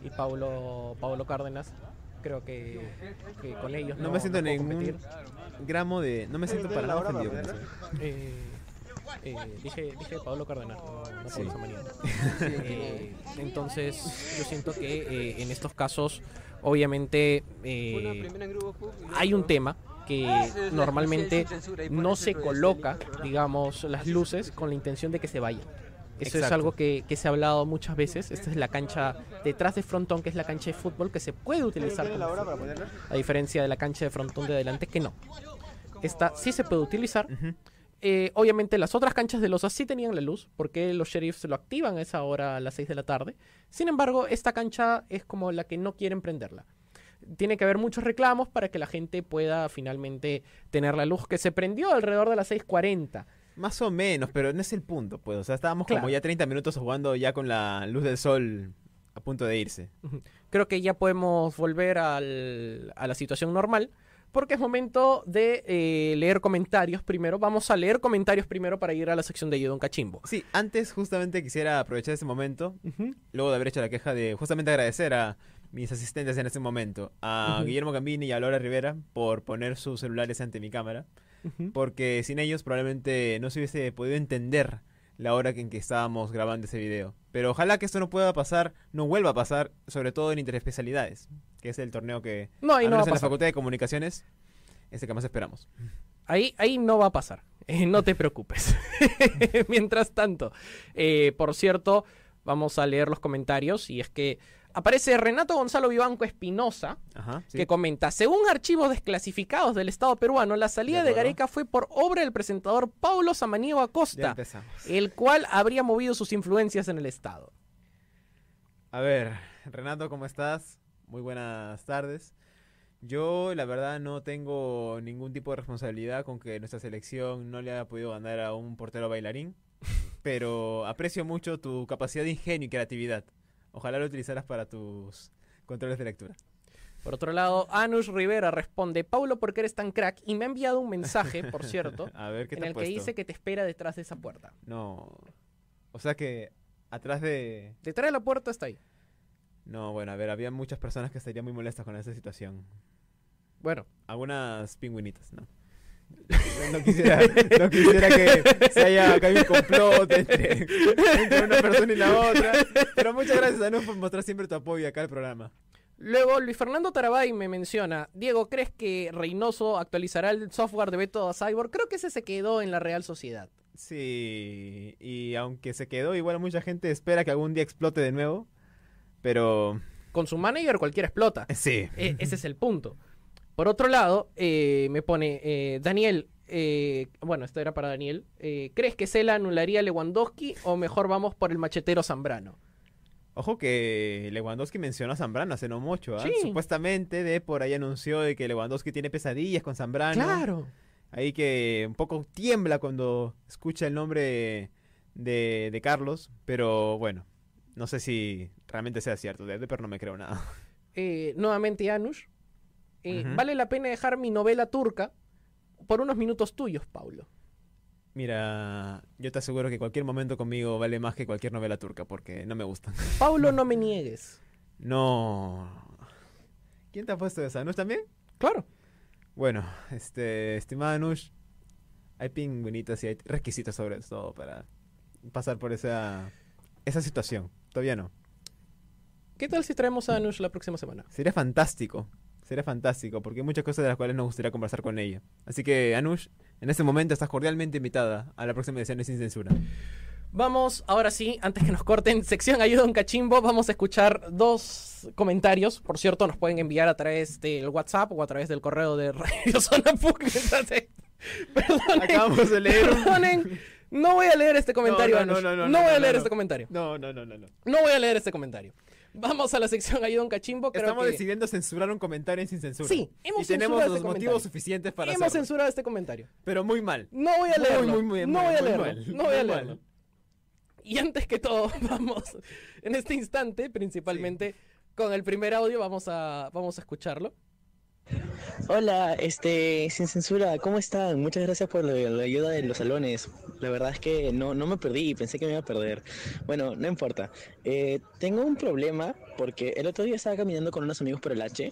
y, y Paulo, Paulo Cárdenas. Creo que, que con ellos No no, me siento no puedo ningún gramo de... No me siento para nada ofendido. Eh, eh, dije, dije Pablo Cardenal, no, no Sí. Pablo. Eh, entonces, yo siento que eh, en estos casos, obviamente, eh, hay un tema que normalmente no se coloca, digamos, las luces con la intención de que se vayan. Eso es algo que, que se ha hablado muchas veces. Esta es la cancha detrás de frontón, que es la cancha de fútbol, que se puede utilizar como fútbol, a diferencia de la cancha de frontón de adelante, que no. Esta sí se puede utilizar, eh, obviamente las otras canchas de los sí tenían la luz, porque los sheriffs lo activan a esa hora a las 6 de la tarde. Sin embargo, esta cancha es como la que no quieren prenderla. Tiene que haber muchos reclamos para que la gente pueda finalmente tener la luz que se prendió alrededor de las 6.40. Más o menos, pero no es el punto, pues. O sea, estábamos Claro. como ya 30 minutos jugando ya con la luz del sol a punto de irse. Creo que ya podemos volver al- a la situación normal. Porque es momento de eh, leer comentarios primero. Vamos a leer comentarios primero para ir a la sección de Ayudón Cachimbo. Sí, antes justamente quisiera aprovechar este momento, luego de haber hecho la queja de justamente agradecer a mis asistentes en este momento, a Ujú. Guillermo Gambini y a Laura Rivera por poner sus celulares ante mi cámara, porque sin ellos probablemente no se hubiese podido entender la hora en que estábamos grabando ese video. Pero ojalá que esto no pueda pasar, no vuelva a pasar, sobre todo en interespecialidades, que es el torneo que, No, al no va a menos en la. Facultad de Comunicaciones, es el que más esperamos. Ahí, ahí no va a pasar. Eh, no te preocupes. Mientras tanto, eh, por cierto, vamos a leer los comentarios. Y es que aparece Renato Gonzalo Vivanco Espinosa, sí. que comenta: Según archivos desclasificados del Estado peruano, la salida De de. Gareca fue por obra del presentador Paulo Samaniego Acosta, el cual habría movido sus influencias en el Estado. A ver, Renato, ¿cómo estás? Muy buenas tardes. Yo, la verdad, no tengo ningún tipo de responsabilidad con que nuestra selección no le haya podido ganar a un portero bailarín, pero aprecio mucho tu capacidad de ingenio y creatividad. Ojalá lo utilizaras para tus controles de lectura. Por otro lado, Anush Rivera responde: Paulo, ¿por qué eres tan crack? Y me ha enviado un mensaje, por cierto, A ver, ¿qué en te ha el que dice que te espera detrás de esa puerta. No. O sea que atrás de... Detrás de la puerta está ahí. No, bueno, a ver, había muchas personas que estarían muy molestas con esa situación. Bueno, Algunas pingüinitas, ¿no? No, quisiera, no quisiera que se haya caído un complot entre, entre una persona y la otra. Pero muchas gracias, Anu, por mostrar siempre tu apoyo acá al programa. Luego, Luis Fernando Tarabay me menciona, Diego, ¿crees que Reynoso actualizará el software de Beto a Cyborg? Creo que ese se quedó en la Real Sociedad. Sí, y aunque se quedó, igual mucha gente espera que algún día explote de nuevo. Pero Con su manager cualquiera explota. sí, E- ese es el punto. Por otro lado, eh, me pone, eh, Daniel, eh, bueno, esto era para Daniel, ¿crees que Cela anularía a Lewandowski o mejor vamos por el machetero Zambrano? ojo que Lewandowski mencionó a Zambrano hace no mucho. ¿ah? Sí. Supuestamente de por ahí anunció de que Lewandowski tiene pesadillas con Zambrano. Claro. Ahí que un poco tiembla cuando escucha el nombre de, de Carlos, pero bueno, no sé si realmente sea cierto. De Depper no me creo nada. Nuevamente Anush, eh, vale la pena dejar mi novela turca por unos minutos tuyos, Paulo. Mira, yo te aseguro que cualquier momento conmigo vale más que cualquier novela turca porque no me gustan. Paulo, no me niegues. No. ¿Quién te ha puesto esa? ¿Anush también? Claro. Bueno, este, estimada Anush, hay pingüinitos y hay requisitos sobre esto para pasar por esa, esa situación. Todavía no. ¿Qué tal si traemos a Anush la próxima semana? Sería fantástico. Sería fantástico, porque hay muchas cosas de las cuales nos gustaría conversar con ella. Así que, Anush, en este momento estás cordialmente invitada a la próxima edición de Sin Censura. Vamos, ahora sí, antes que nos corten, sección Ayuda a un Cachimbo, vamos a escuchar dos comentarios. Por cierto, nos pueden enviar a través del WhatsApp o a través del correo de Radio Zona Puc. Entonces, perdonen, Acabamos de leer perdonen, no voy a leer este comentario, No, no, Anush. no, no, No no, voy a leer este comentario. No, no, no, no, no. No voy a leer este comentario. Vamos a la sección Ayuda un Cachimbo. Creo Estamos que decidiendo censurar un comentario en Sin Censura. Sí, hemos y tenemos los este motivos comentario. suficientes para hemos hacerlo. censurado este comentario. Pero muy mal. No voy a Muy, leerlo. muy, muy no mal, voy a muy leerlo. mal, no voy a muy leerlo. Y antes que todo, vamos, en este instante, principalmente, con el primer audio, vamos a, vamos a escucharlo. Hola, este, sin censura, ¿cómo están? Muchas gracias por la, la ayuda de los salones. La verdad es que no, no me perdí, pensé que me iba a perder. Bueno, no importa. Eh, tengo un problema porque el otro día estaba caminando con unos amigos por el H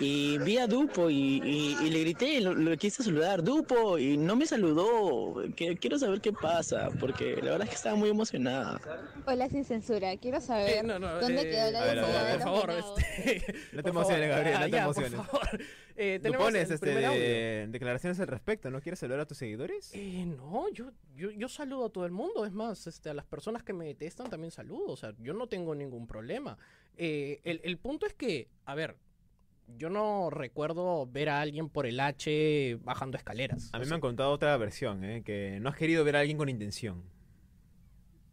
y vi a Dupo y, y- y le grité, lo, lo quise saludar, Dupo, y no me saludó. Quiero saber qué pasa, porque la verdad es que estaba muy emocionada. Hola sin censura, quiero saber Eh, no, no, dónde eh, quedó la a ver, a ver, de por favor, este, No te emociones, Gabriel, ah, no te ya, emociones. Eh, ¿Tú pones este, de- declaraciones al respecto? ¿No quieres saludar a tus seguidores? Eh, no, yo, yo, yo saludo a todo el mundo. Es más, este, a las personas que me detestan también saludo. O sea, yo no tengo ningún problema. Eh, el, el punto es que, a ver, yo no recuerdo ver a alguien por el H bajando escaleras. A O mí sea, me han contado otra versión, ¿eh? que no has querido ver a alguien con intención.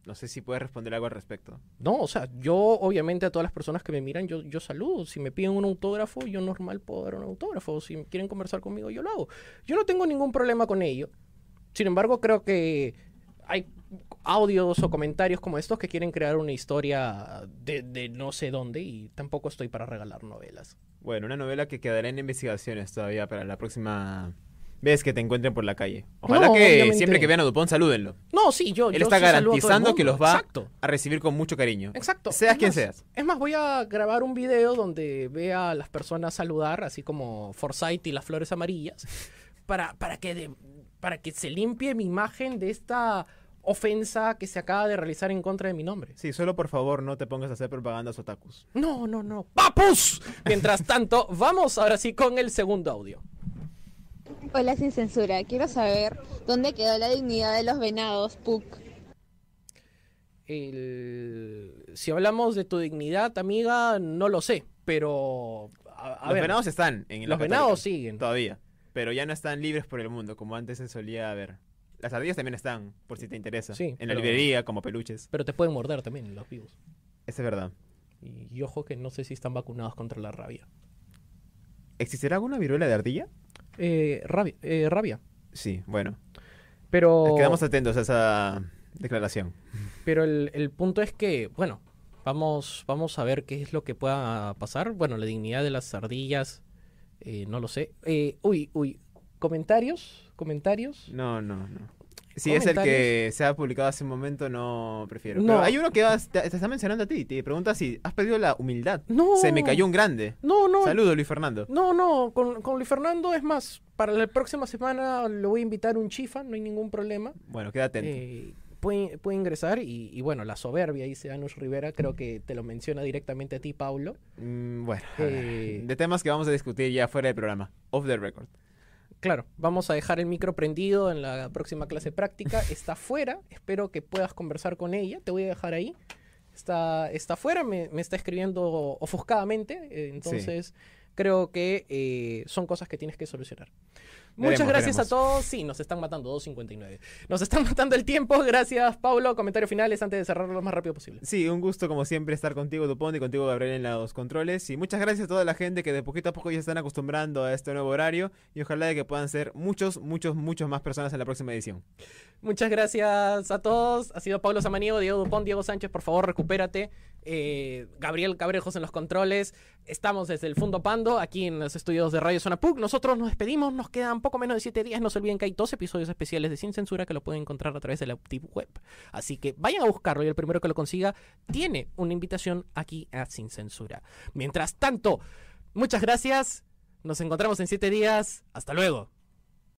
No sé si puedes responder algo al respecto. No, o sea, yo obviamente a todas las personas que me miran, yo, yo saludo. Si me piden un autógrafo, yo normal puedo dar un autógrafo. Si quieren conversar conmigo, yo lo hago. Yo no tengo ningún problema con ello. Sin embargo, creo que hay audios o comentarios como estos que quieren crear una historia de, de no sé dónde y tampoco estoy para regalar novelas. Bueno, una novela que quedará en investigaciones todavía para la próxima vez que te encuentren por la calle. Ojalá No, que obviamente. siempre que vean a Dupont salúdenlo. No, sí, yo. Él yo está sí garantizando que los va Exacto. a recibir con mucho cariño. Exacto. Seas Es quien más, seas. Es más, voy a grabar un video donde vea a las personas saludar, así como Forsyth y las flores amarillas, para, para, que, de- para que se limpie mi imagen de esta ofensa que se acaba de realizar en contra de mi nombre. Sí, solo por favor no te pongas a hacer propaganda a otakus. No, no, no. ¡Papus! Mientras tanto, vamos ahora sí con el segundo audio. Hola sin censura, quiero saber dónde quedó la dignidad de los venados, Puck. El- Si hablamos de tu dignidad, amiga, no lo sé, pero... A, a los ver, venados están en los Católica, venados siguen. Todavía. Pero ya no están libres por el mundo, como antes se solía ver. Las ardillas también están, por si te interesa. Sí, en la pero- librería, como peluches. Pero te pueden morder también los vivos. Esa es verdad. Y, y ojo que no sé si están vacunados contra la rabia. ¿Existirá alguna viruela de ardilla? Eh, rabia, eh, rabia. Sí, bueno. Pero, Quedamos atentos a esa declaración. pero el, el punto es que, bueno, vamos, vamos a ver qué es lo que pueda pasar. Bueno, la dignidad de las ardillas, eh, no lo sé. Eh, uy, uy, comentarios, comentarios. No, no, no. Si es el que se ha publicado hace un momento, no prefiero. No. Pero hay uno que vas- te, te está mencionando a ti. Te pregunta si has perdido la humildad. No. Se me cayó un grande. No, no. Saludos, Luis Fernando. No, no, con, con Luis Fernando es más, para la próxima semana le voy a invitar un chifa, no hay ningún problema. Bueno, queda atento. Eh, puede, puede ingresar y, y bueno, la soberbia, dice Anush Rivera, creo que te lo menciona directamente a ti, Paulo. Mm, bueno, Eh, de temas que vamos a discutir ya fuera del programa. Off the record. Claro, vamos a dejar el micro prendido en la próxima clase práctica. Está fuera, espero que puedas conversar con ella. Te voy a dejar ahí. Está, está fuera, me, me está escribiendo ofuscadamente. eh, entonces, creo que eh, son cosas que tienes que solucionar. Muchas Veremos, gracias veremos. a todos. Sí, nos están matando 2.59. Nos están matando el tiempo. Gracias, Paulo. Comentarios finales antes de cerrarlo lo más rápido posible. Sí, un gusto como siempre estar contigo, Dupont, y contigo, Gabriel, en los controles. Y muchas gracias a toda la gente que de poquito a poco ya se están acostumbrando a este nuevo horario. Y ojalá de que puedan ser muchos, muchos, muchos más personas en la próxima edición. Muchas gracias a todos. Ha sido Pablo Samaniego, Diego Dupont, Diego Sánchez. Por favor, recupérate. Eh, Gabriel Cabrejos en los controles. Estamos desde el Fundo Pando, aquí en los estudios de Radio Zona PUC. Nosotros nos despedimos. Nos quedan poco menos de 7 días. No se olviden que hay dos episodios especiales de Sin Censura que lo pueden encontrar a través de la Optiv Web. Así que vayan a buscarlo y el primero que lo consiga tiene una invitación aquí a Sin Censura. Mientras tanto, muchas gracias. Nos encontramos en 7 días. Hasta luego.